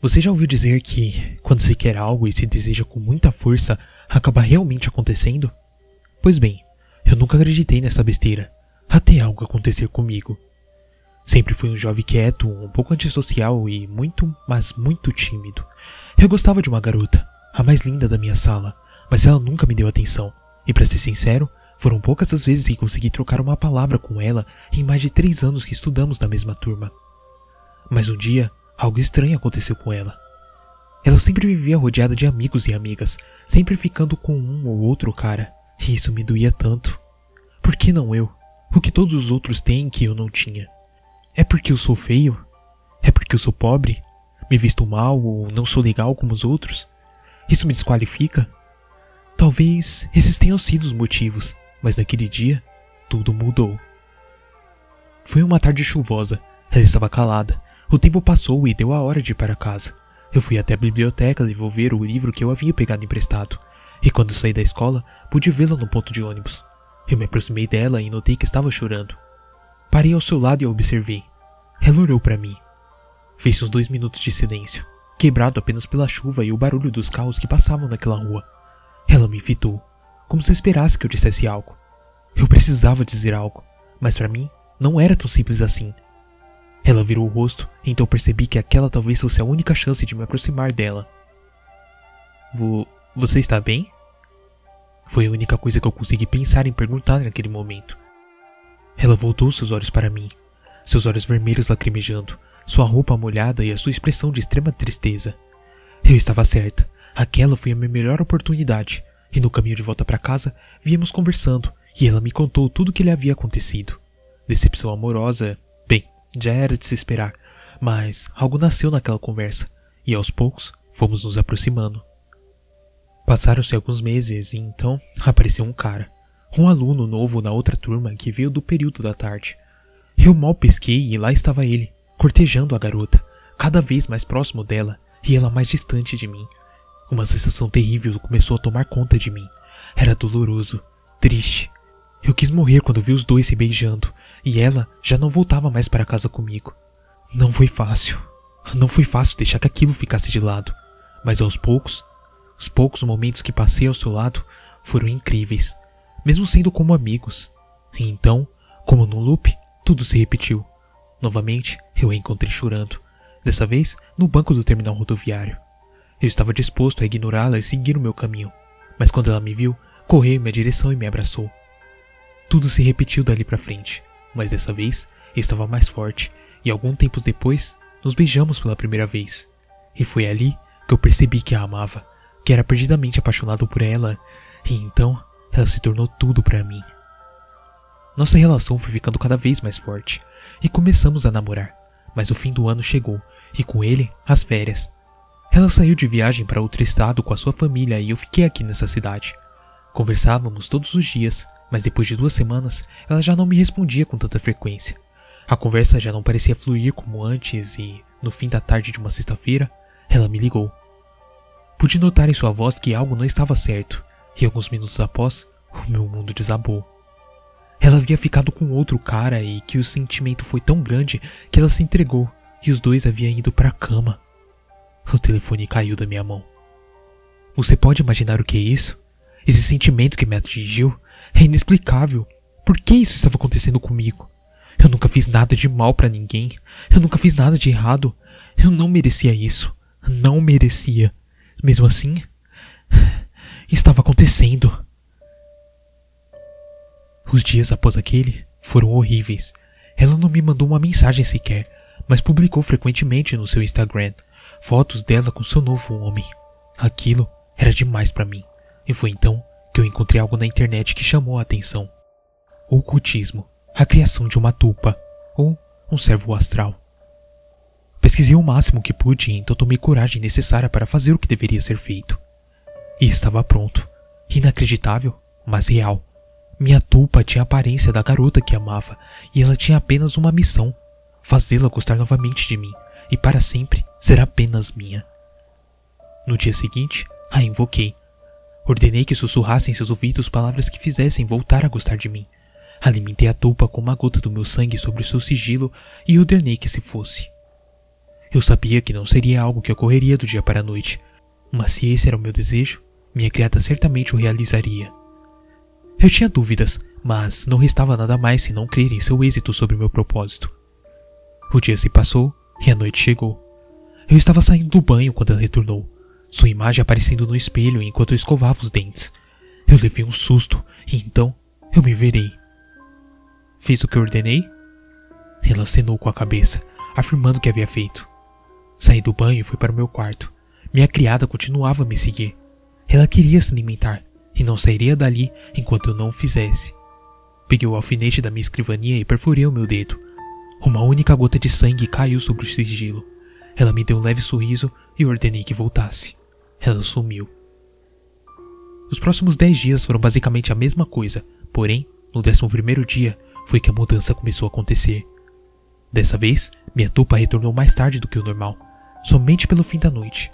Você já ouviu dizer que, quando se quer algo e se deseja com muita força, acaba realmente acontecendo? Pois bem, eu nunca acreditei nessa besteira, até algo acontecer comigo. Sempre fui um jovem quieto, um pouco antissocial e muito, mas muito tímido. Eu gostava de uma garota, a mais linda da minha sala, mas ela nunca me deu atenção. E para ser sincero, foram poucas as vezes que consegui trocar uma palavra com ela em mais de três anos que estudamos na mesma turma. Mas um dia, Algo estranho aconteceu com ela. Ela sempre vivia rodeada de amigos e amigas, sempre ficando com um ou outro cara, e isso me doía tanto. Por que não eu? O que todos os outros têm que eu não tinha? É porque eu sou feio? É porque eu sou pobre? Me visto mal ou não sou legal como os outros? Isso me desqualifica? Talvez esses tenham sido os motivos, mas naquele dia tudo mudou. Foi uma tarde chuvosa. Ela estava calada, o tempo passou e deu a hora de ir para casa. Eu fui até a biblioteca devolver o livro que eu havia pegado emprestado, e quando saí da escola, pude vê-la no ponto de ônibus. Eu me aproximei dela e notei que estava chorando. Parei ao seu lado e a observei. Ela olhou para mim. Fez uns dois minutos de silêncio, quebrado apenas pela chuva e o barulho dos carros que passavam naquela rua. Ela me fitou, como se esperasse que eu dissesse algo. Eu precisava dizer algo, mas para mim não era tão simples assim. Ela virou o rosto, então percebi que aquela talvez fosse a única chance de me aproximar dela. Vo você está bem? Foi a única coisa que eu consegui pensar em perguntar naquele momento. Ela voltou seus olhos para mim, seus olhos vermelhos lacrimejando, sua roupa molhada e a sua expressão de extrema tristeza. Eu estava certa, aquela foi a minha melhor oportunidade, e no caminho de volta para casa, víamos conversando e ela me contou tudo o que lhe havia acontecido. Decepção amorosa, já era de se esperar, mas algo nasceu naquela conversa e aos poucos fomos nos aproximando. Passaram-se alguns meses e então apareceu um cara, um aluno novo na outra turma que veio do período da tarde. Eu mal pesquei e lá estava ele, cortejando a garota, cada vez mais próximo dela e ela mais distante de mim. Uma sensação terrível começou a tomar conta de mim. Era doloroso, triste. Eu quis morrer quando vi os dois se beijando, e ela já não voltava mais para casa comigo. Não foi fácil. Não foi fácil deixar que aquilo ficasse de lado, mas aos poucos, os poucos momentos que passei ao seu lado foram incríveis, mesmo sendo como amigos. E então, como no loop, tudo se repetiu. Novamente, eu a encontrei chorando, dessa vez no banco do terminal rodoviário. Eu estava disposto a ignorá-la e seguir o meu caminho, mas quando ela me viu, correu em minha direção e me abraçou. Tudo se repetiu dali para frente mas dessa vez estava mais forte e algum tempo depois nos beijamos pela primeira vez. E foi ali que eu percebi que a amava, que era perdidamente apaixonado por ela, e então ela se tornou tudo para mim. Nossa relação foi ficando cada vez mais forte e começamos a namorar, mas o fim do ano chegou e com ele as férias. Ela saiu de viagem para outro estado com a sua família e eu fiquei aqui nessa cidade. Conversávamos todos os dias, mas depois de duas semanas ela já não me respondia com tanta frequência. A conversa já não parecia fluir como antes e, no fim da tarde de uma sexta-feira, ela me ligou. Pude notar em sua voz que algo não estava certo, e alguns minutos após, o meu mundo desabou. Ela havia ficado com outro cara e que o sentimento foi tão grande que ela se entregou e os dois haviam ido para a cama. O telefone caiu da minha mão. Você pode imaginar o que é isso? Esse sentimento que me atingiu é inexplicável. Por que isso estava acontecendo comigo? Eu nunca fiz nada de mal para ninguém. Eu nunca fiz nada de errado. Eu não merecia isso. Não merecia. Mesmo assim, estava acontecendo. Os dias após aquele foram horríveis. Ela não me mandou uma mensagem sequer, mas publicou frequentemente no seu Instagram fotos dela com seu novo homem. Aquilo era demais para mim, e foi então que eu encontrei algo na internet que chamou a atenção. O ocultismo, a criação de uma tupa, ou um servo astral. Pesquisei o máximo que pude e então tomei coragem necessária para fazer o que deveria ser feito. E estava pronto. Inacreditável, mas real. Minha tupa tinha a aparência da garota que amava e ela tinha apenas uma missão: fazê-la gostar novamente de mim e para sempre ser apenas minha. No dia seguinte, a invoquei Ordenei que sussurrassem em seus ouvidos palavras que fizessem voltar a gostar de mim. Alimentei a tupa com uma gota do meu sangue sobre o seu sigilo e ordenei que se fosse. Eu sabia que não seria algo que ocorreria do dia para a noite, mas se esse era o meu desejo, minha criada certamente o realizaria. Eu tinha dúvidas, mas não restava nada mais senão crer em seu êxito sobre meu propósito. O dia se passou e a noite chegou. Eu estava saindo do banho quando ela retornou, sua imagem aparecendo no espelho enquanto eu escovava os dentes. Eu levei um susto e então eu me verei. Fiz o que ordenei? Ela acenou com a cabeça, afirmando que havia feito. Saí do banho e fui para o meu quarto. Minha criada continuava a me seguir. Ela queria se alimentar e não sairia dali enquanto eu não o fizesse. Peguei o alfinete da minha escrivania e perfurei o meu dedo. Uma única gota de sangue caiu sobre o sigilo. Ela me deu um leve sorriso e ordenei que voltasse. Ela sumiu. Os próximos dez dias foram basicamente a mesma coisa, porém, no décimo primeiro dia, foi que a mudança começou a acontecer. Dessa vez, minha tupa retornou mais tarde do que o normal, somente pelo fim da noite.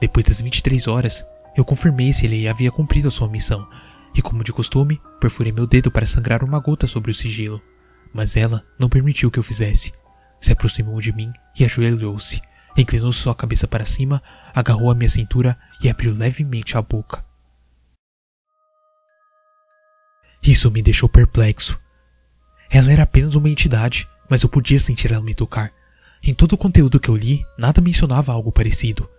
Depois das 23 horas, eu confirmei se ele havia cumprido a sua missão, e como de costume, perfurei meu dedo para sangrar uma gota sobre o sigilo. Mas ela não permitiu que eu fizesse. Se aproximou de mim e ajoelhou-se. Inclinou sua cabeça para cima, agarrou a minha cintura e abriu levemente a boca. Isso me deixou perplexo. Ela era apenas uma entidade, mas eu podia sentir ela me tocar. Em todo o conteúdo que eu li, nada mencionava algo parecido.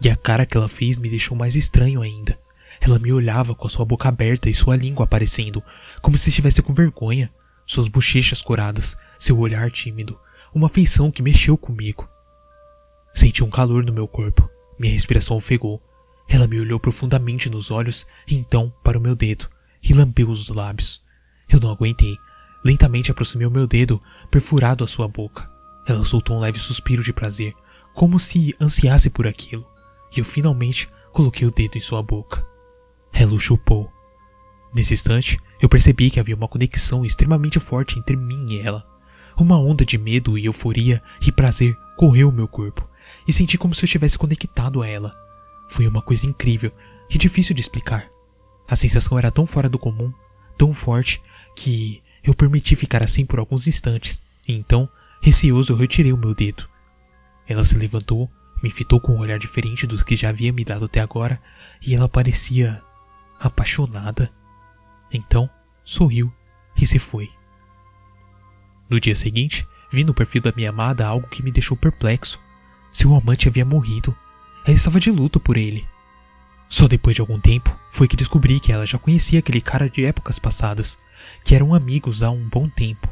E a cara que ela fez me deixou mais estranho ainda. Ela me olhava com a sua boca aberta e sua língua aparecendo, como se estivesse com vergonha. Suas bochechas coradas, seu olhar tímido, uma feição que mexeu comigo. Senti um calor no meu corpo. Minha respiração ofegou. Ela me olhou profundamente nos olhos e então para o meu dedo e lambeu os lábios. Eu não aguentei. Lentamente aproximei o meu dedo, perfurado à sua boca. Ela soltou um leve suspiro de prazer, como se ansiasse por aquilo, e eu finalmente coloquei o dedo em sua boca. Ela o chupou. Nesse instante, eu percebi que havia uma conexão extremamente forte entre mim e ela. Uma onda de medo e euforia e prazer correu o meu corpo, e senti como se eu estivesse conectado a ela. Foi uma coisa incrível e difícil de explicar. A sensação era tão fora do comum, tão forte, que eu permiti ficar assim por alguns instantes, e então, receoso, eu retirei o meu dedo. Ela se levantou, me fitou com um olhar diferente dos que já havia me dado até agora, e ela parecia apaixonada. Então, sorriu e se foi. No dia seguinte, vi no perfil da minha amada algo que me deixou perplexo. Seu amante havia morrido. Ela estava de luto por ele. Só depois de algum tempo foi que descobri que ela já conhecia aquele cara de épocas passadas, que eram amigos há um bom tempo.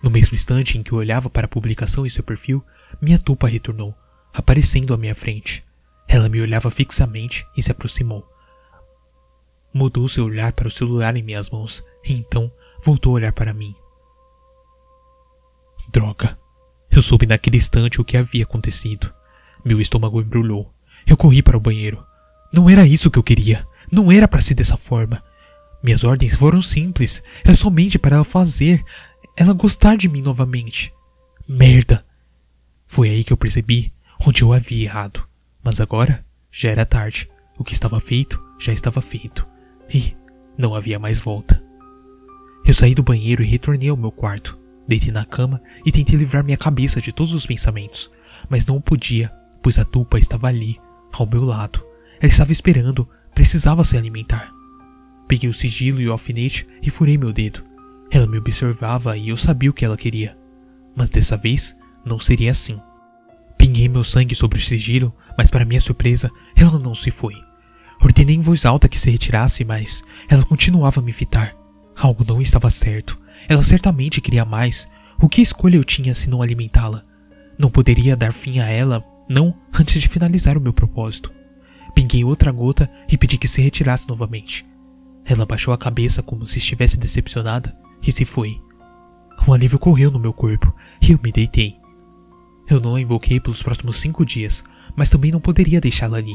No mesmo instante em que eu olhava para a publicação em seu perfil, minha tupa retornou, aparecendo à minha frente. Ela me olhava fixamente e se aproximou. Mudou seu olhar para o celular em minhas mãos e então voltou a olhar para mim. Droga! Eu soube naquele instante o que havia acontecido. Meu estômago embrulhou. Eu corri para o banheiro. Não era isso que eu queria. Não era para ser dessa forma. Minhas ordens foram simples. Era somente para ela fazer. Ela gostar de mim novamente. Merda! Foi aí que eu percebi onde eu havia errado. Mas agora já era tarde. O que estava feito já estava feito. E não havia mais volta. Eu saí do banheiro e retornei ao meu quarto. Deitei na cama e tentei livrar minha cabeça de todos os pensamentos, mas não podia, pois a tupa estava ali, ao meu lado. Ela estava esperando, precisava se alimentar. Peguei o sigilo e o alfinete e furei meu dedo. Ela me observava e eu sabia o que ela queria. Mas dessa vez, não seria assim. Pinguei meu sangue sobre o sigilo, mas para minha surpresa, ela não se foi. Ordenei em voz alta que se retirasse, mas ela continuava a me fitar. Algo não estava certo. Ela certamente queria mais. O que escolha eu tinha se não alimentá-la? Não poderia dar fim a ela, não antes de finalizar o meu propósito. Pinguei outra gota e pedi que se retirasse novamente. Ela baixou a cabeça como se estivesse decepcionada e se foi. Um alívio correu no meu corpo e eu me deitei. Eu não a invoquei pelos próximos cinco dias, mas também não poderia deixá-la ali.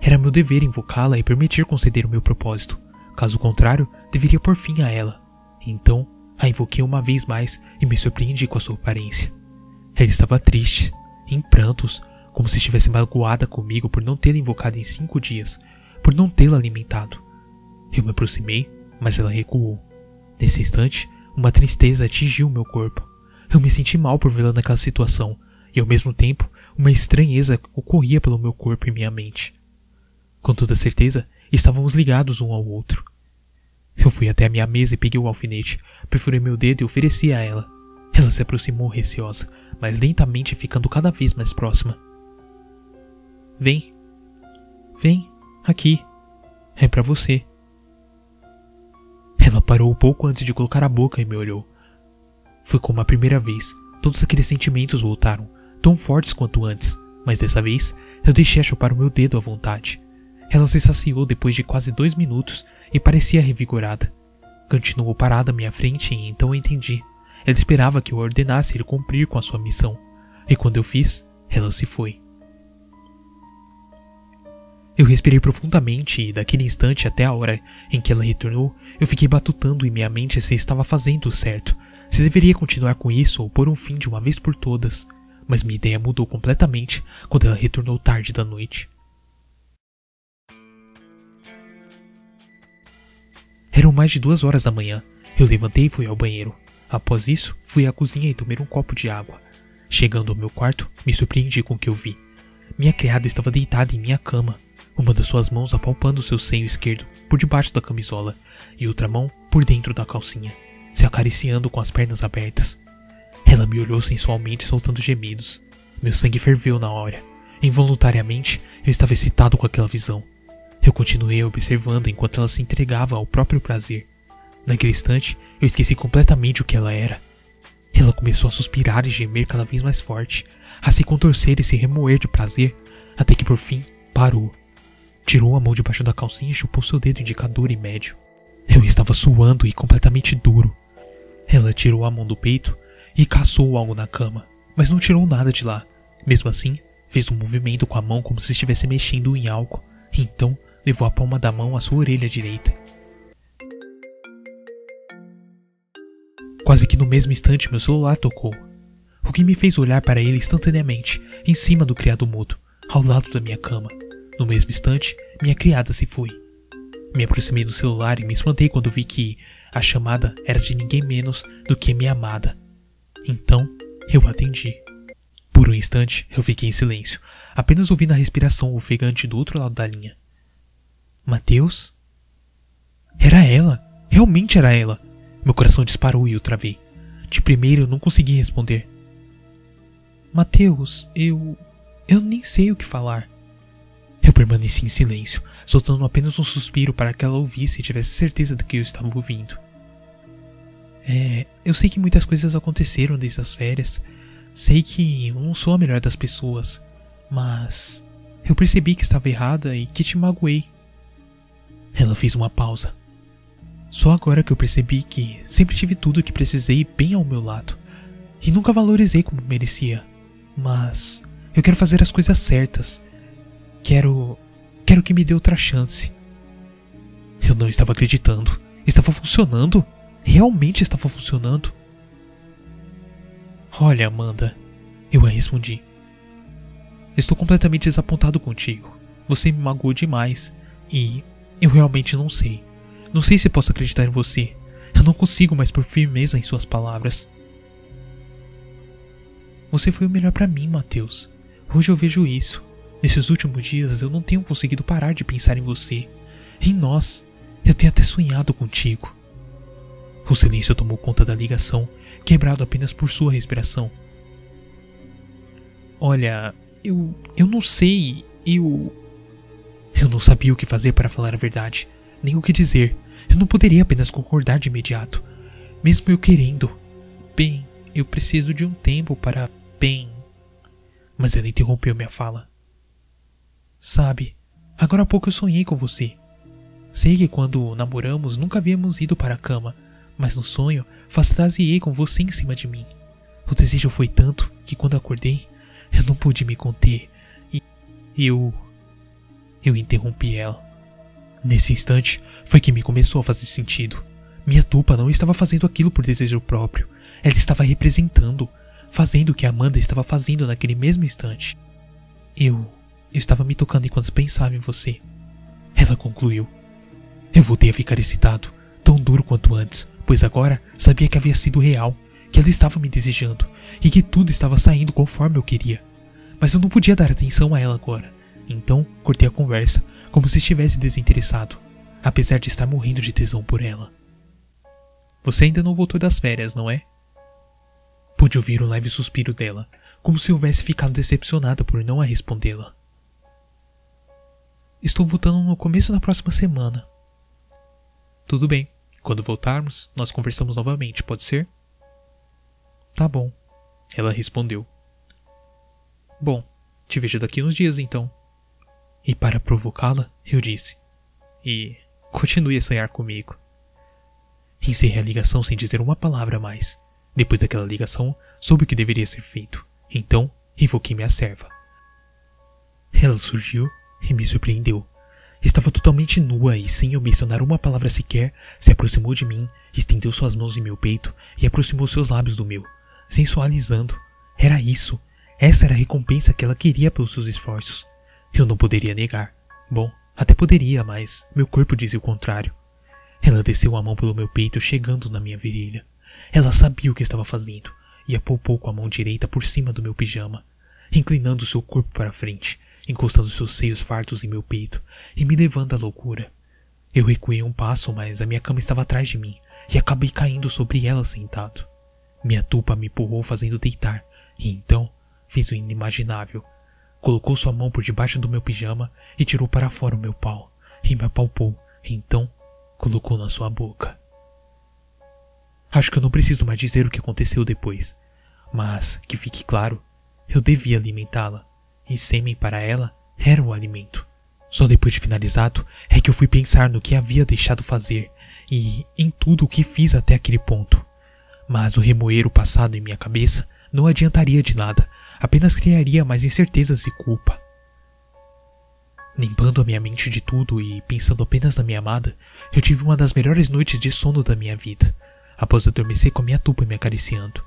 Era meu dever invocá-la e permitir conceder o meu propósito. Caso contrário, deveria pôr fim a ela. Então, a invoquei uma vez mais e me surpreendi com a sua aparência. Ela estava triste, em prantos, como se estivesse magoada comigo por não tê-la invocado em cinco dias, por não tê-la alimentado. Eu me aproximei, mas ela recuou. Nesse instante, uma tristeza atingiu meu corpo. Eu me senti mal por vê-la naquela situação, e ao mesmo tempo, uma estranheza ocorria pelo meu corpo e minha mente. Com toda certeza, estávamos ligados um ao outro. Eu fui até a minha mesa e peguei o alfinete, perfurei meu dedo e ofereci a ela. Ela se aproximou receosa, mas lentamente ficando cada vez mais próxima. Vem. Vem, aqui. É para você. Ela parou um pouco antes de colocar a boca e me olhou. Foi como a primeira vez. Todos aqueles sentimentos voltaram, tão fortes quanto antes, mas dessa vez eu deixei a chupar o meu dedo à vontade. Ela se saciou depois de quase dois minutos e parecia revigorada. Continuou parada à minha frente e então eu entendi. Ela esperava que eu ordenasse ele cumprir com a sua missão. E quando eu fiz, ela se foi. Eu respirei profundamente e, daquele instante até a hora em que ela retornou, eu fiquei batutando em minha mente se estava fazendo o certo, se deveria continuar com isso ou pôr um fim de uma vez por todas. Mas minha ideia mudou completamente quando ela retornou tarde da noite. Eram mais de duas horas da manhã. Eu levantei e fui ao banheiro. Após isso, fui à cozinha e tomei um copo de água. Chegando ao meu quarto, me surpreendi com o que eu vi. Minha criada estava deitada em minha cama, uma das suas mãos apalpando seu seio esquerdo por debaixo da camisola e outra mão por dentro da calcinha, se acariciando com as pernas abertas. Ela me olhou sensualmente soltando gemidos. Meu sangue ferveu na hora. Involuntariamente, eu estava excitado com aquela visão. Eu continuei observando enquanto ela se entregava ao próprio prazer. Naquele instante, eu esqueci completamente o que ela era. Ela começou a suspirar e gemer cada vez mais forte, a se contorcer e se remoer de prazer, até que por fim parou. Tirou a mão debaixo da calcinha e chupou seu dedo indicador e médio. Eu estava suando e completamente duro. Ela tirou a mão do peito e caçou algo na cama, mas não tirou nada de lá. Mesmo assim, fez um movimento com a mão como se estivesse mexendo em algo. Então, levou a palma da mão à sua orelha direita. Quase que no mesmo instante meu celular tocou, o que me fez olhar para ele instantaneamente, em cima do criado mudo, ao lado da minha cama. No mesmo instante, minha criada se foi. Me aproximei do celular e me espantei quando vi que a chamada era de ninguém menos do que minha amada. Então, eu atendi. Por um instante, eu fiquei em silêncio, apenas ouvindo a respiração ofegante do outro lado da linha. Mateus? Era ela! Realmente era ela! Meu coração disparou e eu travei. De primeiro eu não consegui responder. Mateus, eu. Eu nem sei o que falar. Eu permaneci em silêncio, soltando apenas um suspiro para que ela ouvisse e tivesse certeza de que eu estava ouvindo. É, eu sei que muitas coisas aconteceram desde as férias. Sei que eu não sou a melhor das pessoas, mas eu percebi que estava errada e que te magoei. Ela fez uma pausa. Só agora que eu percebi que sempre tive tudo o que precisei bem ao meu lado. E nunca valorizei como merecia. Mas eu quero fazer as coisas certas. Quero. Quero que me dê outra chance. Eu não estava acreditando. Estava funcionando. Realmente estava funcionando. Olha, Amanda, eu a respondi. Estou completamente desapontado contigo. Você me magoou demais e eu realmente não sei. Não sei se posso acreditar em você. Eu não consigo mais por firmeza em suas palavras. Você foi o melhor para mim, Mateus. Hoje eu vejo isso. Nesses últimos dias eu não tenho conseguido parar de pensar em você. Em nós. Eu tenho até sonhado contigo. O silêncio tomou conta da ligação, quebrado apenas por sua respiração. Olha, eu. eu não sei. Eu. Eu não sabia o que fazer para falar a verdade, nem o que dizer. Eu não poderia apenas concordar de imediato, mesmo eu querendo. Bem, eu preciso de um tempo para. Bem. Mas ela interrompeu minha fala. Sabe, agora há pouco eu sonhei com você. Sei que quando namoramos nunca havíamos ido para a cama, mas no sonho fantasiei com você em cima de mim. O desejo foi tanto que quando acordei, eu não pude me conter e eu eu interrompi ela. Nesse instante, foi que me começou a fazer sentido. Minha tupa não estava fazendo aquilo por desejo próprio. Ela estava representando, fazendo o que Amanda estava fazendo naquele mesmo instante. Eu. Eu estava me tocando enquanto pensava em você. Ela concluiu. Eu voltei a ficar excitado, tão duro quanto antes, pois agora sabia que havia sido real, que ela estava me desejando e que tudo estava saindo conforme eu queria. mas eu não podia dar atenção a ela agora. Então, cortei a conversa, como se estivesse desinteressado, apesar de estar morrendo de tesão por ela. Você ainda não voltou das férias, não é? Pude ouvir o leve suspiro dela, como se houvesse ficado decepcionada por não a respondê-la. Estou voltando no começo da próxima semana. Tudo bem. Quando voltarmos, nós conversamos novamente, pode ser? Tá bom. Ela respondeu. Bom, te vejo daqui uns dias então. E para provocá-la, eu disse: E continue a sonhar comigo. Encerrei a ligação sem dizer uma palavra mais. Depois daquela ligação, soube o que deveria ser feito. Então, invoquei minha serva. Ela surgiu e me surpreendeu. Estava totalmente nua e, sem eu mencionar uma palavra sequer, se aproximou de mim, estendeu suas mãos em meu peito e aproximou seus lábios do meu, sensualizando. Era isso. Essa era a recompensa que ela queria pelos seus esforços. Eu não poderia negar. Bom, até poderia, mas meu corpo dizia o contrário. Ela desceu a mão pelo meu peito, chegando na minha virilha. Ela sabia o que estava fazendo e apalpou com a mão direita por cima do meu pijama, inclinando seu corpo para frente, encostando seus seios fartos em meu peito e me levando à loucura. Eu recuei um passo, mas a minha cama estava atrás de mim e acabei caindo sobre ela sentado. Minha tupa me empurrou fazendo deitar e então fez o inimaginável. Colocou sua mão por debaixo do meu pijama e tirou para fora o meu pau e me apalpou e então colocou na sua boca. Acho que eu não preciso mais dizer o que aconteceu depois, mas que fique claro, eu devia alimentá-la e sêmen para ela era o alimento. Só depois de finalizado é que eu fui pensar no que havia deixado fazer e em tudo o que fiz até aquele ponto. Mas o remoer o passado em minha cabeça não adiantaria de nada, apenas criaria mais incertezas e culpa. Limpando a minha mente de tudo e pensando apenas na minha amada, eu tive uma das melhores noites de sono da minha vida, após adormecer com a minha tupa me acariciando.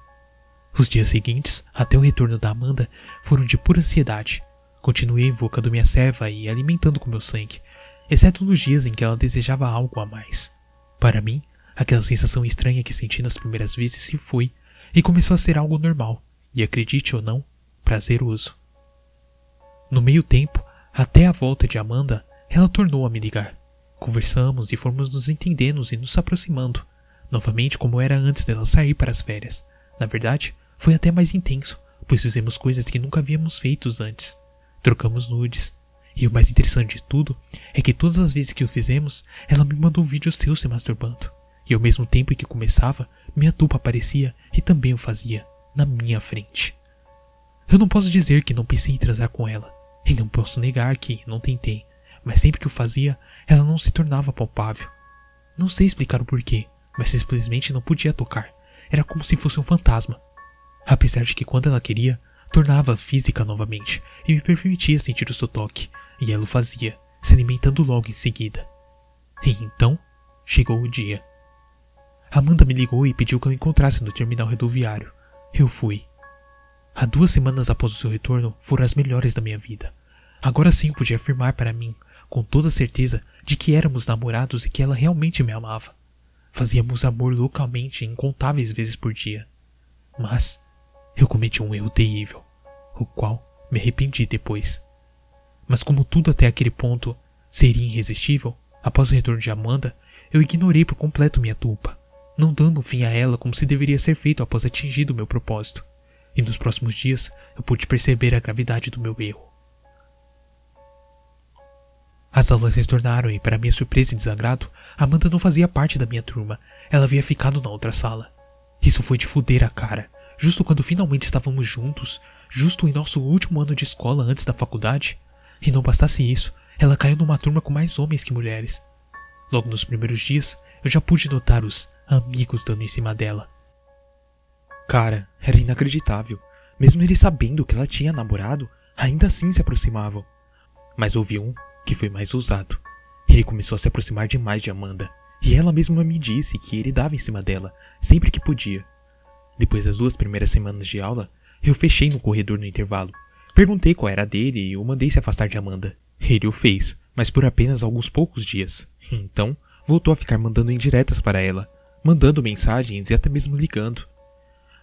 Os dias seguintes, até o retorno da Amanda, foram de pura ansiedade. Continuei invocando minha serva e alimentando com meu sangue, exceto nos dias em que ela desejava algo a mais. Para mim, aquela sensação estranha que senti nas primeiras vezes se foi e começou a ser algo normal, e acredite ou não, prazeroso. No meio tempo, até a volta de Amanda, ela tornou a me ligar. Conversamos e fomos nos entendendo e nos aproximando, novamente como era antes dela sair para as férias. Na verdade, foi até mais intenso, pois fizemos coisas que nunca havíamos feito antes. Trocamos nudes. E o mais interessante de tudo é que todas as vezes que o fizemos, ela me mandou um vídeo seu se masturbando. E ao mesmo tempo em que começava, minha tupa aparecia e também o fazia, na minha frente. Eu não posso dizer que não pensei em transar com ela, e não posso negar que não tentei, mas sempre que o fazia, ela não se tornava palpável. Não sei explicar o porquê, mas simplesmente não podia tocar. Era como se fosse um fantasma, apesar de que quando ela queria, tornava física novamente e me permitia sentir o seu toque, e ela o fazia, se alimentando logo em seguida. E então chegou o dia. Amanda me ligou e pediu que eu encontrasse no terminal rodoviário. Eu fui. Há duas semanas após o seu retorno foram as melhores da minha vida. Agora sim podia afirmar para mim, com toda certeza, de que éramos namorados e que ela realmente me amava. Fazíamos amor localmente incontáveis vezes por dia. Mas eu cometi um erro terrível, o qual me arrependi depois. Mas como tudo até aquele ponto seria irresistível, após o retorno de Amanda, eu ignorei por completo minha tupa, não dando fim a ela como se deveria ser feito após atingido meu propósito. E nos próximos dias eu pude perceber a gravidade do meu erro. As aulas retornaram e, para minha surpresa e desagrado, Amanda não fazia parte da minha turma. Ela havia ficado na outra sala. Isso foi de fuder a cara justo quando finalmente estávamos juntos, justo em nosso último ano de escola antes da faculdade. E não bastasse isso, ela caiu numa turma com mais homens que mulheres. Logo nos primeiros dias, eu já pude notar os amigos dando em cima dela. Cara, era inacreditável. Mesmo ele sabendo que ela tinha namorado, ainda assim se aproximavam. Mas houve um que foi mais ousado. Ele começou a se aproximar demais de Amanda, e ela mesma me disse que ele dava em cima dela, sempre que podia. Depois das duas primeiras semanas de aula, eu fechei no corredor no intervalo. Perguntei qual era dele e o mandei se afastar de Amanda. Ele o fez, mas por apenas alguns poucos dias. Então, voltou a ficar mandando indiretas para ela, mandando mensagens e até mesmo ligando.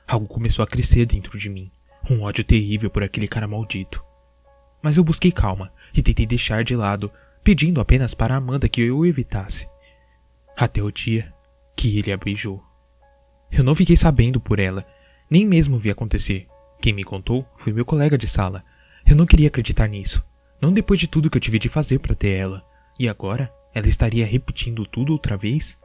Algo começou a crescer dentro de mim. Um ódio terrível por aquele cara maldito. Mas eu busquei calma e tentei deixar de lado, pedindo apenas para Amanda que eu o evitasse. Até o dia que ele a beijou. Eu não fiquei sabendo por ela, nem mesmo vi acontecer. Quem me contou foi meu colega de sala. Eu não queria acreditar nisso, não depois de tudo que eu tive de fazer para ter ela. E agora, ela estaria repetindo tudo outra vez?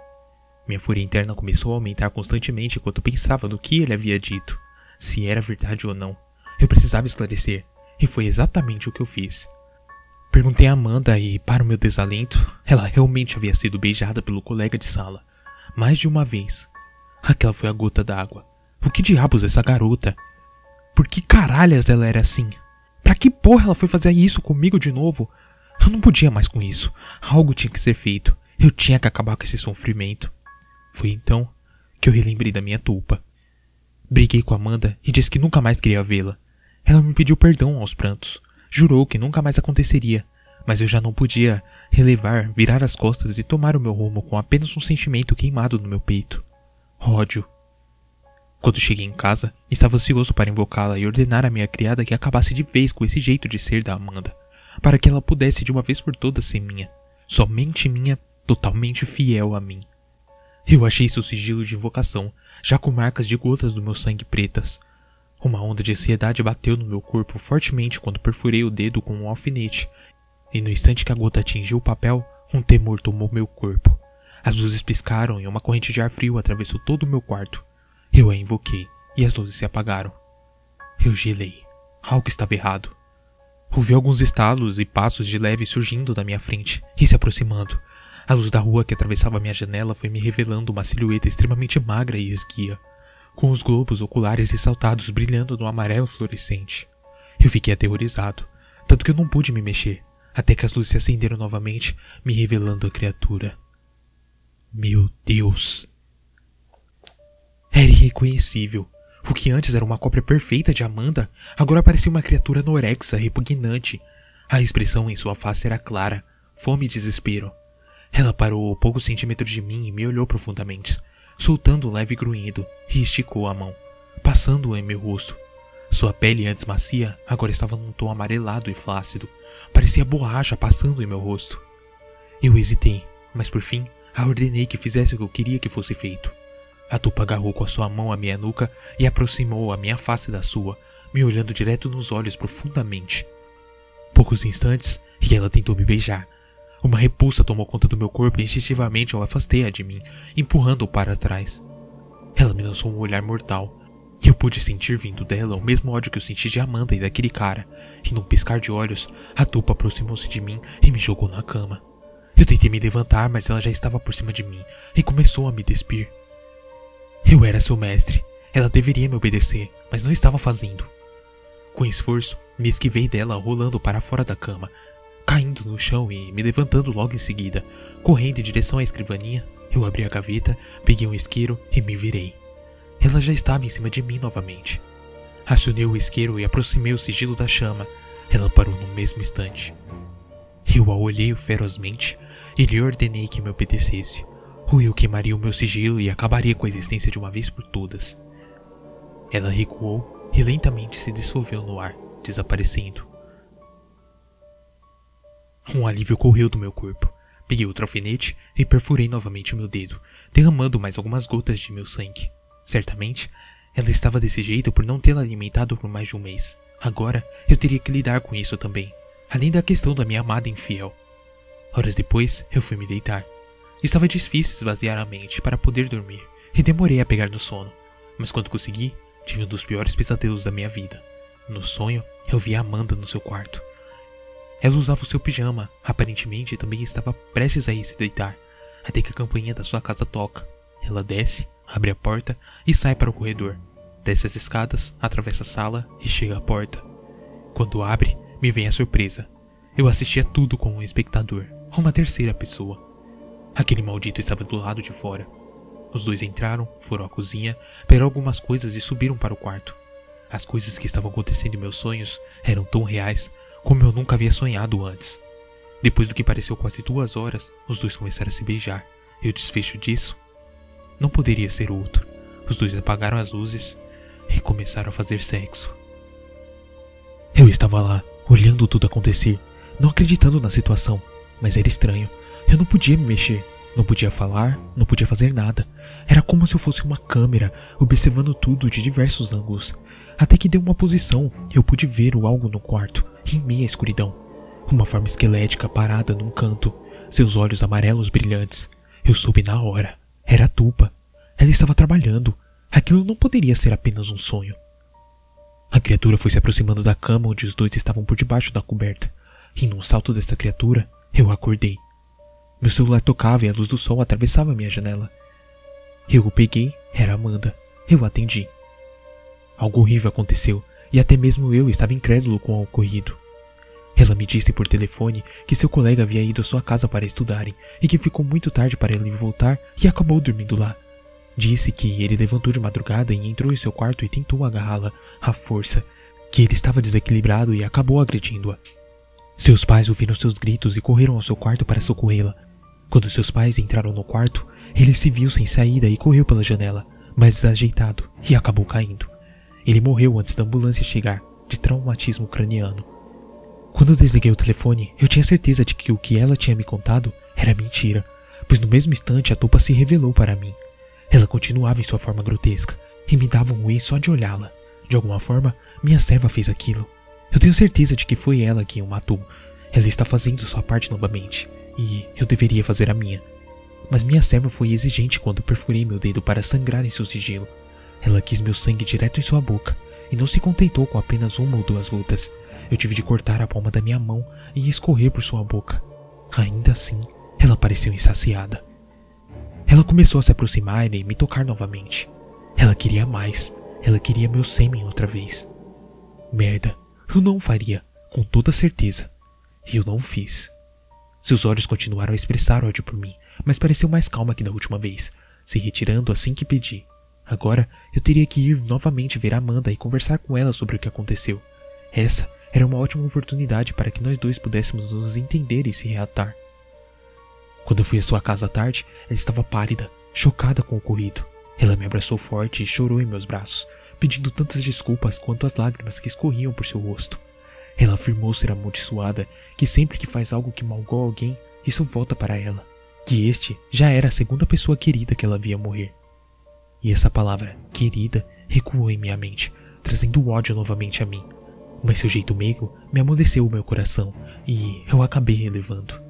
Minha fúria interna começou a aumentar constantemente enquanto pensava no que ele havia dito, se era verdade ou não. Eu precisava esclarecer, e foi exatamente o que eu fiz. Perguntei a Amanda e, para o meu desalento, ela realmente havia sido beijada pelo colega de sala. Mais de uma vez. Aquela foi a gota d'água. O que diabos essa garota? Por que caralhas ela era assim? Pra que porra ela foi fazer isso comigo de novo? Eu não podia mais com isso. Algo tinha que ser feito. Eu tinha que acabar com esse sofrimento. Foi então que eu relembrei da minha tulpa. Briguei com Amanda e disse que nunca mais queria vê-la. Ela me pediu perdão aos prantos. Jurou que nunca mais aconteceria. Mas eu já não podia relevar, virar as costas e tomar o meu rumo com apenas um sentimento queimado no meu peito. Ódio. Quando cheguei em casa, estava ansioso para invocá-la e ordenar à minha criada que acabasse de vez com esse jeito de ser da Amanda, para que ela pudesse de uma vez por todas ser minha, somente minha, totalmente fiel a mim. Eu achei seu sigilo de invocação, já com marcas de gotas do meu sangue pretas. Uma onda de ansiedade bateu no meu corpo fortemente quando perfurei o dedo com um alfinete, e no instante que a gota atingiu o papel, um temor tomou meu corpo. As luzes piscaram e uma corrente de ar frio atravessou todo o meu quarto. Eu a invoquei e as luzes se apagaram. Eu gelei. Algo estava errado. Ouvi alguns estalos e passos de leve surgindo da minha frente e se aproximando. A luz da rua que atravessava minha janela foi me revelando uma silhueta extremamente magra e esguia, com os globos oculares ressaltados brilhando no amarelo fluorescente. Eu fiquei aterrorizado, tanto que eu não pude me mexer, até que as luzes se acenderam novamente, me revelando a criatura. Meu Deus! Era irreconhecível. O que antes era uma cópia perfeita de Amanda, agora parecia uma criatura anorexa, repugnante. A expressão em sua face era clara, fome e desespero. Ela parou a poucos centímetros de mim e me olhou profundamente, soltando um leve grunhido, e esticou a mão, passando-o em meu rosto. Sua pele antes macia agora estava num tom amarelado e flácido. Parecia borracha passando em meu rosto. Eu hesitei, mas por fim a ordenei que fizesse o que eu queria que fosse feito. A tupa agarrou com a sua mão a minha nuca e aproximou a minha face da sua, me olhando direto nos olhos profundamente. Poucos instantes e ela tentou me beijar, uma repulsa tomou conta do meu corpo e instintivamente eu afastei-a de mim, empurrando-o para trás. Ela me lançou um olhar mortal. E eu pude sentir vindo dela o mesmo ódio que eu senti de Amanda e daquele cara. E num piscar de olhos, a tupa aproximou-se de mim e me jogou na cama. Eu tentei me levantar, mas ela já estava por cima de mim e começou a me despir. Eu era seu mestre. Ela deveria me obedecer, mas não estava fazendo. Com esforço, me esquivei dela rolando para fora da cama, caindo no chão e me levantando logo em seguida. Correndo em direção à escrivaninha, eu abri a gaveta, peguei um isqueiro e me virei. Ela já estava em cima de mim novamente. Acionei o isqueiro e aproximei o sigilo da chama. Ela parou no mesmo instante. Eu a olhei ferozmente e lhe ordenei que me obedecesse, ou eu queimaria o meu sigilo e acabaria com a existência de uma vez por todas. Ela recuou e lentamente se dissolveu no ar, desaparecendo. Um alívio correu do meu corpo. Peguei outro alfinete e perfurei novamente o meu dedo, derramando mais algumas gotas de meu sangue. Certamente, ela estava desse jeito por não tê-la alimentado por mais de um mês. Agora, eu teria que lidar com isso também, além da questão da minha amada infiel. Horas depois, eu fui me deitar. Estava difícil esvaziar a mente para poder dormir, e demorei a pegar no sono. Mas quando consegui, tive um dos piores pesadelos da minha vida. No sonho, eu vi Amanda no seu quarto. Ela usava o seu pijama, aparentemente também estava prestes a ir se deitar, até que a campainha da sua casa toca. Ela desce, abre a porta e sai para o corredor. Desce as escadas, atravessa a sala e chega à porta. Quando abre, me vem a surpresa. Eu assistia tudo como um espectador, uma terceira pessoa. Aquele maldito estava do lado de fora. Os dois entraram, foram à cozinha, pegaram algumas coisas e subiram para o quarto. As coisas que estavam acontecendo em meus sonhos eram tão reais como eu nunca havia sonhado antes. Depois do que pareceu quase duas horas, os dois começaram a se beijar, e o desfecho disso não poderia ser outro. Os dois apagaram as luzes e começaram a fazer sexo. Eu estava lá, olhando tudo acontecer, não acreditando na situação, mas era estranho. Eu não podia me mexer, não podia falar, não podia fazer nada. Era como se eu fosse uma câmera, observando tudo de diversos ângulos. Até que deu uma posição, eu pude ver o algo no quarto, em meia escuridão. Uma forma esquelética parada num canto, seus olhos amarelos brilhantes. Eu soube na hora. Era a Tupa. Ela estava trabalhando. Aquilo não poderia ser apenas um sonho. A criatura foi se aproximando da cama onde os dois estavam por debaixo da coberta. E num salto dessa criatura, eu acordei. Meu celular tocava e a luz do sol atravessava minha janela. Eu o peguei, era Amanda. Eu atendi. Algo horrível aconteceu e até mesmo eu estava incrédulo com o ocorrido. Ela me disse por telefone que seu colega havia ido à sua casa para estudarem e que ficou muito tarde para ele voltar e acabou dormindo lá. Disse que ele levantou de madrugada e entrou em seu quarto e tentou agarrá-la à força, que ele estava desequilibrado e acabou agredindo-a. Seus pais ouviram seus gritos e correram ao seu quarto para socorrê-la. Quando seus pais entraram no quarto, ele se viu sem saída e correu pela janela, mas desajeitado, e acabou caindo. Ele morreu antes da ambulância chegar, de traumatismo craniano. Quando desliguei o telefone, eu tinha certeza de que o que ela tinha me contado era mentira, pois no mesmo instante a tupa se revelou para mim. Ela continuava em sua forma grotesca e me dava um ruim só de olhá-la. De alguma forma, minha serva fez aquilo. Eu tenho certeza de que foi ela quem o matou. Ela está fazendo sua parte novamente, e eu deveria fazer a minha. Mas minha serva foi exigente quando perfurei meu dedo para sangrar em seu sigilo. Ela quis meu sangue direto em sua boca e não se contentou com apenas uma ou duas gotas. Eu tive de cortar a palma da minha mão e escorrer por sua boca. Ainda assim, ela pareceu insaciada. Ela começou a se aproximar e me tocar novamente. Ela queria mais. Ela queria meu sêmen outra vez. Merda, eu não faria, com toda certeza. E eu não fiz. Seus olhos continuaram a expressar ódio por mim, mas pareceu mais calma que da última vez, se retirando assim que pedi. Agora eu teria que ir novamente ver Amanda e conversar com ela sobre o que aconteceu. Essa era uma ótima oportunidade para que nós dois pudéssemos nos entender e se reatar. Quando eu fui à sua casa à tarde, ela estava pálida, chocada com o ocorrido. Ela me abraçou forte e chorou em meus braços, pedindo tantas desculpas quanto as lágrimas que escorriam por seu rosto. Ela afirmou ser amaldiçoada, que sempre que faz algo que malgou alguém, isso volta para ela. Que este já era a segunda pessoa querida que ela via morrer. E essa palavra, querida, recuou em minha mente, trazendo ódio novamente a mim. Mas seu jeito meigo me amoleceu o meu coração e eu acabei relevando.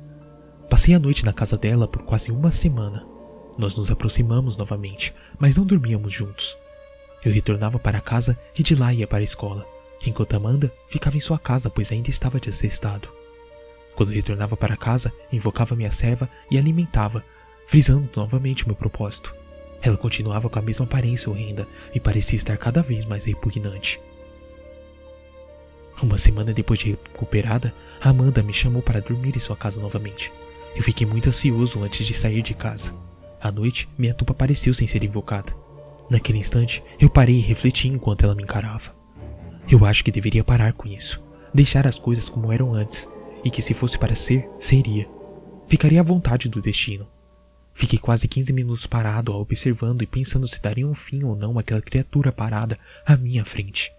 Passei a noite na casa dela por quase uma semana. Nós nos aproximamos novamente, mas não dormíamos juntos. Eu retornava para casa e de lá ia para a escola, enquanto Amanda ficava em sua casa, pois ainda estava desestado. Quando retornava para casa, invocava minha serva e alimentava, frisando novamente o meu propósito. Ela continuava com a mesma aparência horrenda e parecia estar cada vez mais repugnante. Uma semana depois de recuperada, Amanda me chamou para dormir em sua casa novamente. Eu fiquei muito ansioso antes de sair de casa. À noite, minha tupa apareceu sem ser invocada. Naquele instante, eu parei e refleti enquanto ela me encarava. Eu acho que deveria parar com isso, deixar as coisas como eram antes, e que se fosse para ser, seria. Ficaria à vontade do destino. Fiquei quase 15 minutos parado, observando e pensando se daria um fim ou não àquela criatura parada à minha frente.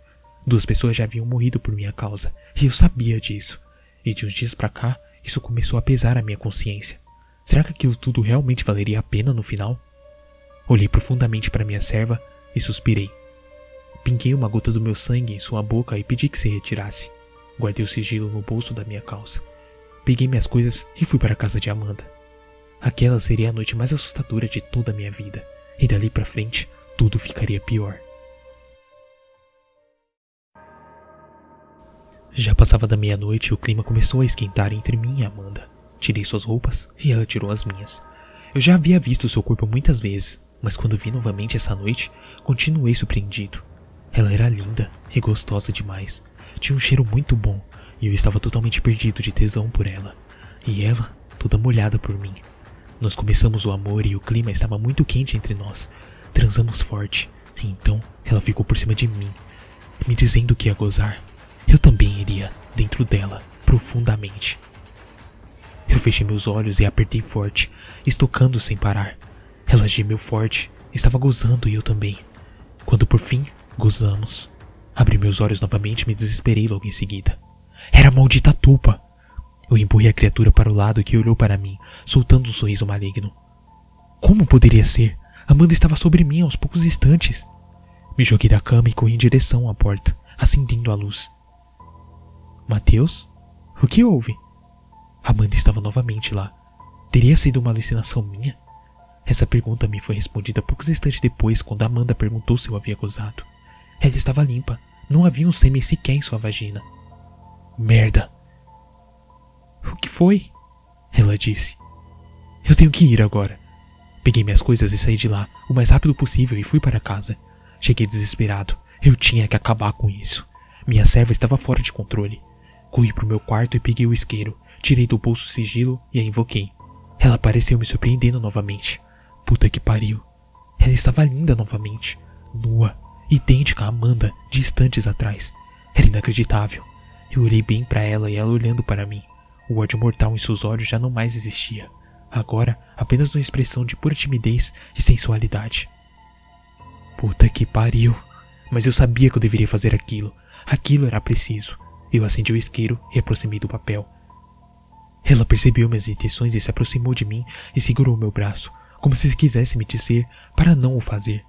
Duas pessoas já haviam morrido por minha causa, e eu sabia disso. E de uns dias para cá, isso começou a pesar a minha consciência. Será que aquilo tudo realmente valeria a pena no final? Olhei profundamente para minha serva e suspirei. Pinguei uma gota do meu sangue em sua boca e pedi que se retirasse. Guardei o sigilo no bolso da minha calça. Peguei minhas coisas e fui para a casa de Amanda. Aquela seria a noite mais assustadora de toda a minha vida, e dali para frente tudo ficaria pior. Já passava da meia-noite e o clima começou a esquentar entre mim e Amanda. Tirei suas roupas e ela tirou as minhas. Eu já havia visto seu corpo muitas vezes, mas quando vi novamente essa noite, continuei surpreendido. Ela era linda e gostosa demais. Tinha um cheiro muito bom e eu estava totalmente perdido de tesão por ela. E ela, toda molhada por mim. Nós começamos o amor e o clima estava muito quente entre nós. Transamos forte. Então ela ficou por cima de mim, me dizendo que ia gozar. Eu também iria, dentro dela, profundamente. Eu fechei meus olhos e apertei forte, estocando sem parar. Ela gemeu forte, estava gozando e eu também. Quando por fim gozamos, Abri meus olhos novamente e me desesperei logo em seguida. Era a maldita tupa! Eu empurrei a criatura para o lado que olhou para mim, soltando um sorriso maligno. Como poderia ser? Amanda estava sobre mim aos poucos instantes. Me joguei da cama e corri em direção à porta, acendendo a luz. Mateus? O que houve? Amanda estava novamente lá. Teria sido uma alucinação minha? Essa pergunta me foi respondida poucos instantes depois, quando Amanda perguntou se eu havia gozado. Ela estava limpa, não havia um sêmen sequer em sua vagina. Merda! O que foi? Ela disse. Eu tenho que ir agora. Peguei minhas coisas e saí de lá o mais rápido possível e fui para casa. Cheguei desesperado. Eu tinha que acabar com isso. Minha serva estava fora de controle. Corri para o meu quarto e peguei o isqueiro. Tirei do bolso o sigilo e a invoquei. Ela apareceu me surpreendendo novamente. Puta que pariu. Ela estava linda novamente. Nua, idêntica a Amanda de instantes atrás. Era inacreditável. Eu olhei bem para ela e ela olhando para mim. O ódio mortal em seus olhos já não mais existia. Agora, apenas uma expressão de pura timidez e sensualidade. Puta que pariu. Mas eu sabia que eu deveria fazer aquilo. Aquilo era preciso. Eu acendi o isqueiro e aproximei do papel. Ela percebeu minhas intenções e se aproximou de mim e segurou meu braço, como se quisesse me dizer para não o fazer.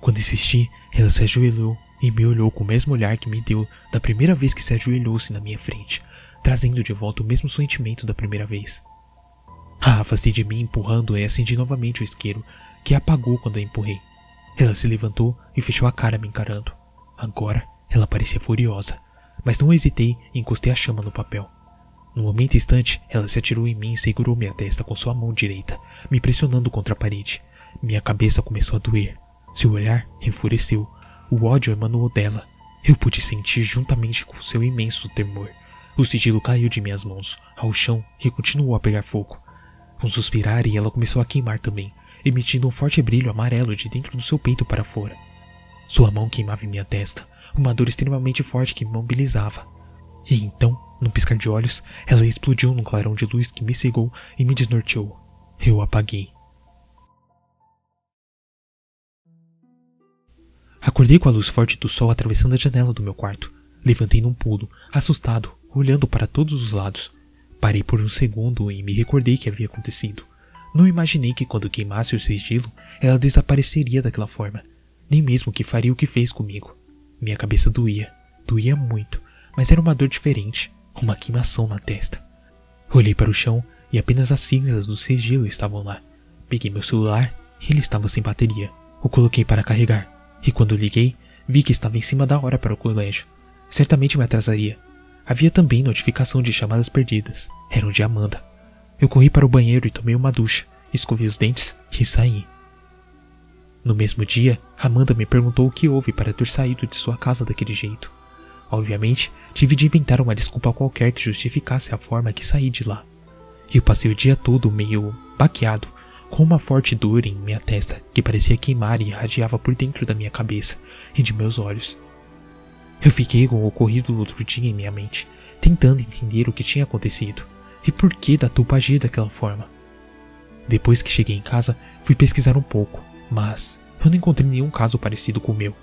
Quando insisti, ela se ajoelhou e me olhou com o mesmo olhar que me deu da primeira vez que se ajoelhou-se na minha frente, trazendo de volta o mesmo sentimento da primeira vez. A afastei de mim, empurrando e acendi novamente o isqueiro, que apagou quando a empurrei. Ela se levantou e fechou a cara me encarando. Agora, ela parecia furiosa, mas não hesitei e encostei a chama no papel. No momento instante, ela se atirou em mim e segurou minha testa com sua mão direita, me pressionando contra a parede. Minha cabeça começou a doer. Seu olhar enfureceu. O ódio emanou dela. Eu pude sentir juntamente com seu imenso temor. O sigilo caiu de minhas mãos ao chão e continuou a pegar fogo. Um suspirar e ela começou a queimar também, emitindo um forte brilho amarelo de dentro do seu peito para fora. Sua mão queimava em minha testa, uma dor extremamente forte que me mobilizava. E então, num piscar de olhos, ela explodiu num clarão de luz que me cegou e me desnorteou. Eu apaguei. Acordei com a luz forte do sol atravessando a janela do meu quarto. Levantei num pulo, assustado, olhando para todos os lados. Parei por um segundo e me recordei que havia acontecido. Não imaginei que quando queimasse o sigilo, ela desapareceria daquela forma, nem mesmo que faria o que fez comigo. Minha cabeça doía, doía muito, mas era uma dor diferente, uma queimação na testa. Olhei para o chão e apenas as cinzas do sigilo estavam lá. Peguei meu celular e ele estava sem bateria. O coloquei para carregar, e quando liguei, vi que estava em cima da hora para o colégio. Certamente me atrasaria, Havia também notificação de chamadas perdidas. Eram de Amanda. Eu corri para o banheiro e tomei uma ducha, escovei os dentes e saí. No mesmo dia, Amanda me perguntou o que houve para ter saído de sua casa daquele jeito. Obviamente, tive de inventar uma desculpa qualquer que justificasse a forma que saí de lá. Eu passei o dia todo meio baqueado, com uma forte dor em minha testa que parecia queimar e irradiava por dentro da minha cabeça e de meus olhos. Eu fiquei com o ocorrido do outro dia em minha mente, tentando entender o que tinha acontecido e por que da tupa agir daquela forma. Depois que cheguei em casa, fui pesquisar um pouco, mas eu não encontrei nenhum caso parecido com o meu.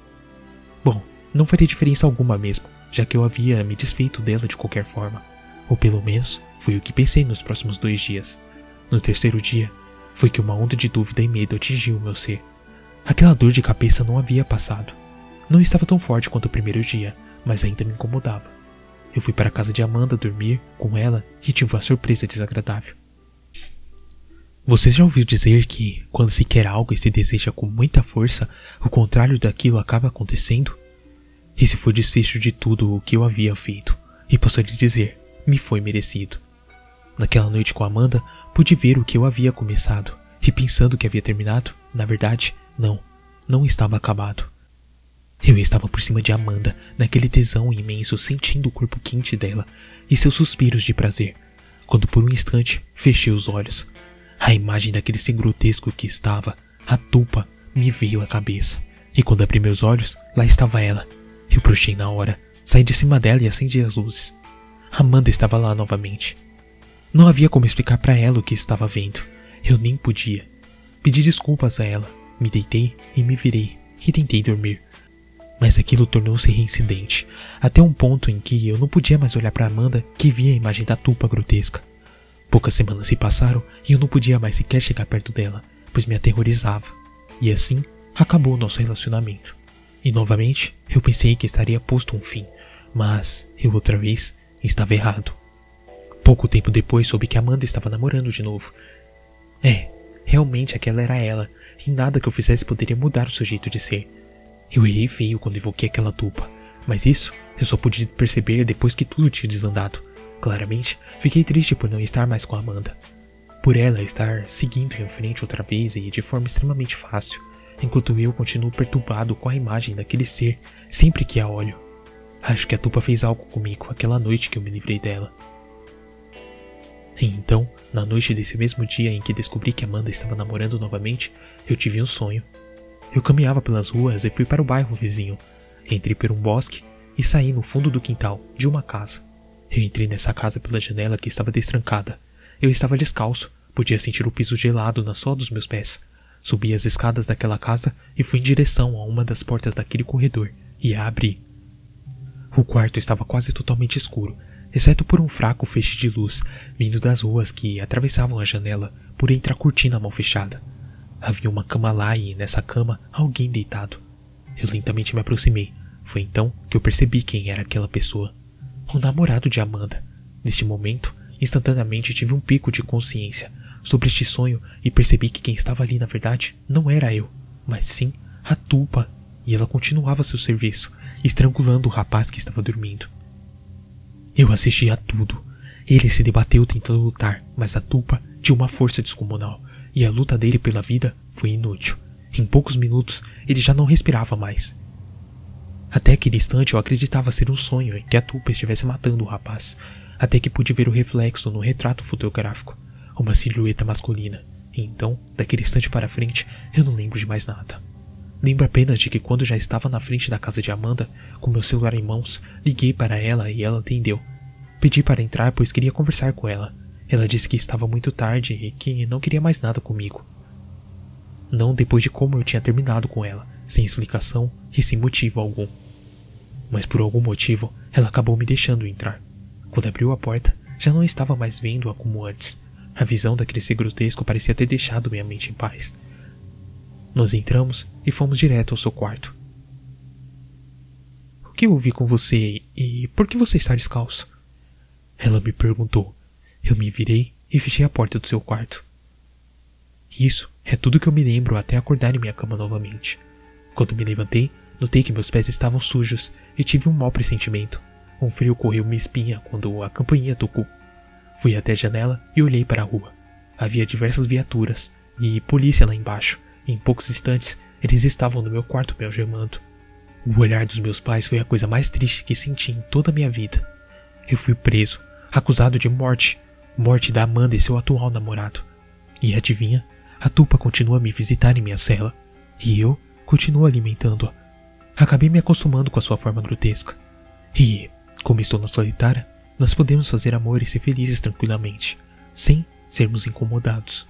Bom, não faria diferença alguma mesmo, já que eu havia me desfeito dela de qualquer forma. Ou pelo menos foi o que pensei nos próximos dois dias. No terceiro dia, foi que uma onda de dúvida e medo atingiu meu ser. Aquela dor de cabeça não havia passado. Não estava tão forte quanto o primeiro dia, mas ainda me incomodava. Eu fui para a casa de Amanda dormir com ela e tive uma surpresa desagradável. Você já ouviu dizer que, quando se quer algo e se deseja com muita força, o contrário daquilo acaba acontecendo? Esse foi o desfecho de tudo o que eu havia feito, e posso lhe dizer, me foi merecido. Naquela noite com Amanda, pude ver o que eu havia começado, e pensando que havia terminado, na verdade, não, não estava acabado. Eu estava por cima de Amanda, naquele tesão imenso, sentindo o corpo quente dela e seus suspiros de prazer, quando por um instante fechei os olhos. A imagem daquele ser grotesco que estava, a tupa, me veio à cabeça. E quando abri meus olhos, lá estava ela. Eu puxei na hora, saí de cima dela e acendi as luzes. Amanda estava lá novamente. Não havia como explicar para ela o que estava vendo. Eu nem podia. Pedi desculpas a ela, me deitei e me virei e tentei dormir. Mas aquilo tornou-se reincidente, até um ponto em que eu não podia mais olhar para Amanda que via a imagem da tupa grotesca. Poucas semanas se passaram e eu não podia mais sequer chegar perto dela, pois me aterrorizava. E assim acabou o nosso relacionamento. E novamente eu pensei que estaria posto um fim, mas eu outra vez estava errado. Pouco tempo depois soube que Amanda estava namorando de novo. É, realmente aquela era ela, e nada que eu fizesse poderia mudar o seu jeito de ser. Eu errei feio quando evoquei aquela tupa, mas isso eu só pude perceber depois que tudo tinha desandado. Claramente, fiquei triste por não estar mais com Amanda. Por ela estar seguindo em frente outra vez e de forma extremamente fácil, enquanto eu continuo perturbado com a imagem daquele ser sempre que a olho. Acho que a tupa fez algo comigo aquela noite que eu me livrei dela. E então, na noite desse mesmo dia em que descobri que Amanda estava namorando novamente, eu tive um sonho. Eu caminhava pelas ruas e fui para o bairro vizinho. Entrei por um bosque e saí no fundo do quintal de uma casa. Eu entrei nessa casa pela janela que estava destrancada. Eu estava descalço, podia sentir o piso gelado na sola dos meus pés. Subi as escadas daquela casa e fui em direção a uma das portas daquele corredor e a abri. O quarto estava quase totalmente escuro exceto por um fraco feixe de luz vindo das ruas que atravessavam a janela por entre a cortina mal fechada. Havia uma cama lá e, nessa cama, alguém deitado. Eu lentamente me aproximei. Foi então que eu percebi quem era aquela pessoa. O namorado de Amanda. Neste momento, instantaneamente tive um pico de consciência sobre este sonho e percebi que quem estava ali na verdade não era eu, mas sim a Tupa, e ela continuava seu serviço, estrangulando o rapaz que estava dormindo. Eu assisti a tudo. Ele se debateu tentando lutar, mas a Tupa tinha uma força descomunal, e a luta dele pela vida foi inútil. Em poucos minutos, ele já não respirava mais. Até aquele instante eu acreditava ser um sonho em que a Tupa estivesse matando o rapaz, até que pude ver o reflexo no retrato fotográfico, uma silhueta masculina. E então, daquele instante para frente, eu não lembro de mais nada. Lembro apenas de que quando já estava na frente da casa de Amanda, com meu celular em mãos, liguei para ela e ela atendeu. Pedi para entrar pois queria conversar com ela. Ela disse que estava muito tarde e que não queria mais nada comigo. Não depois de como eu tinha terminado com ela, sem explicação e sem motivo algum. Mas por algum motivo, ela acabou me deixando entrar. Quando abriu a porta, já não estava mais vendo-a como antes. A visão daquele ser grotesco parecia ter deixado minha mente em paz. Nós entramos e fomos direto ao seu quarto. O que ouvi com você e por que você está descalço? Ela me perguntou. Eu me virei e fechei a porta do seu quarto. Isso é tudo que eu me lembro até acordar em minha cama novamente. Quando me levantei, notei que meus pés estavam sujos e tive um mau pressentimento. Um frio correu minha espinha quando a campainha tocou. Fui até a janela e olhei para a rua. Havia diversas viaturas e polícia lá embaixo, em poucos instantes, eles estavam no meu quarto me algemando. O olhar dos meus pais foi a coisa mais triste que senti em toda a minha vida. Eu fui preso, acusado de morte, morte da Amanda e seu atual namorado. E adivinha? A Tupa continua a me visitar em minha cela. E eu continuo alimentando-a. Acabei me acostumando com a sua forma grotesca. E, como estou na solitária, nós podemos fazer amor e ser felizes tranquilamente, sem sermos incomodados.